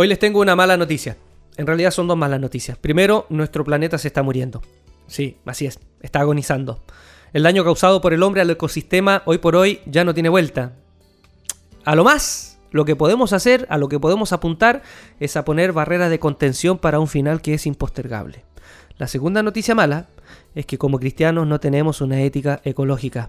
Hoy les tengo una mala noticia. En realidad son dos malas noticias. Primero, nuestro planeta se está muriendo. Sí, así es, está agonizando. El daño causado por el hombre al ecosistema hoy por hoy ya no tiene vuelta. A lo más, lo que podemos hacer, a lo que podemos apuntar, es a poner barreras de contención para un final que es impostergable. La segunda noticia mala es que como cristianos no tenemos una ética ecológica.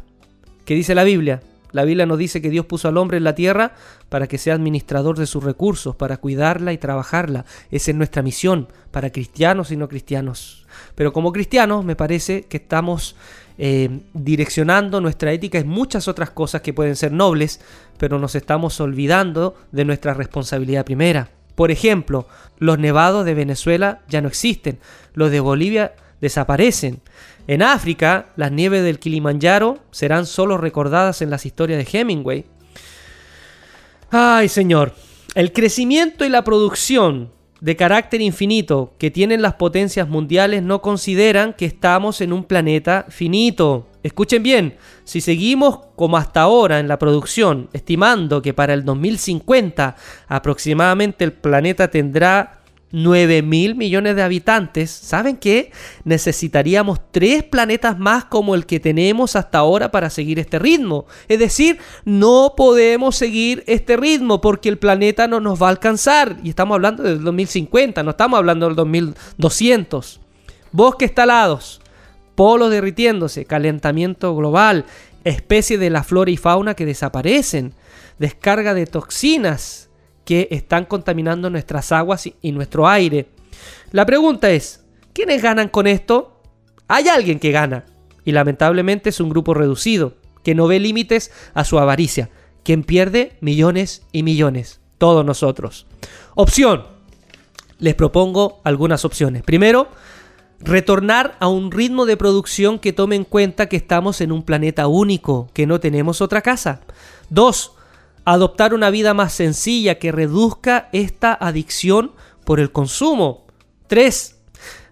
¿Qué dice la Biblia? La Biblia nos dice que Dios puso al hombre en la tierra para que sea administrador de sus recursos, para cuidarla y trabajarla. Esa es nuestra misión para cristianos y no cristianos. Pero como cristianos me parece que estamos eh, direccionando nuestra ética en muchas otras cosas que pueden ser nobles, pero nos estamos olvidando de nuestra responsabilidad primera. Por ejemplo, los nevados de Venezuela ya no existen, los de Bolivia desaparecen. En África, las nieves del Kilimanjaro serán solo recordadas en las historias de Hemingway. Ay, señor, el crecimiento y la producción de carácter infinito que tienen las potencias mundiales no consideran que estamos en un planeta finito. Escuchen bien, si seguimos como hasta ahora en la producción, estimando que para el 2050 aproximadamente el planeta tendrá 9 mil millones de habitantes, ¿saben qué? Necesitaríamos tres planetas más como el que tenemos hasta ahora para seguir este ritmo. Es decir, no podemos seguir este ritmo porque el planeta no nos va a alcanzar. Y estamos hablando del 2050, no estamos hablando del 2200. Bosques talados, polos derritiéndose, calentamiento global, especies de la flora y fauna que desaparecen, descarga de toxinas que están contaminando nuestras aguas y nuestro aire. La pregunta es, ¿quiénes ganan con esto? Hay alguien que gana, y lamentablemente es un grupo reducido, que no ve límites a su avaricia, quien pierde millones y millones, todos nosotros. Opción, les propongo algunas opciones. Primero, retornar a un ritmo de producción que tome en cuenta que estamos en un planeta único, que no tenemos otra casa. Dos, adoptar una vida más sencilla que reduzca esta adicción por el consumo. 3.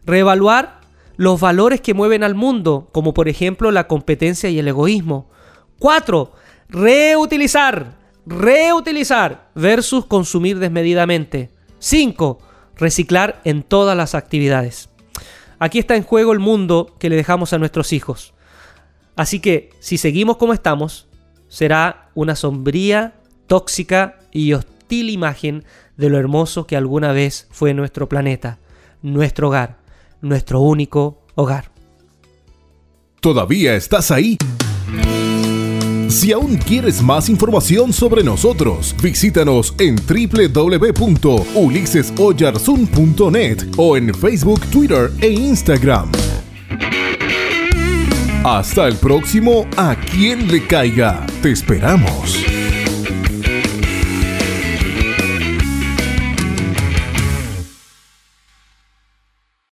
Reevaluar los valores que mueven al mundo, como por ejemplo la competencia y el egoísmo. 4. Reutilizar, reutilizar versus consumir desmedidamente. 5. Reciclar en todas las actividades. Aquí está en juego el mundo que le dejamos a nuestros hijos. Así que si seguimos como estamos, será una sombría tóxica y hostil imagen de lo hermoso que alguna vez fue nuestro planeta, nuestro hogar, nuestro único hogar. ¿Todavía estás ahí? Si aún quieres más información sobre nosotros, visítanos en www.ulisesoyarzun.net o en Facebook, Twitter e Instagram. Hasta el próximo A quien le caiga. Te esperamos.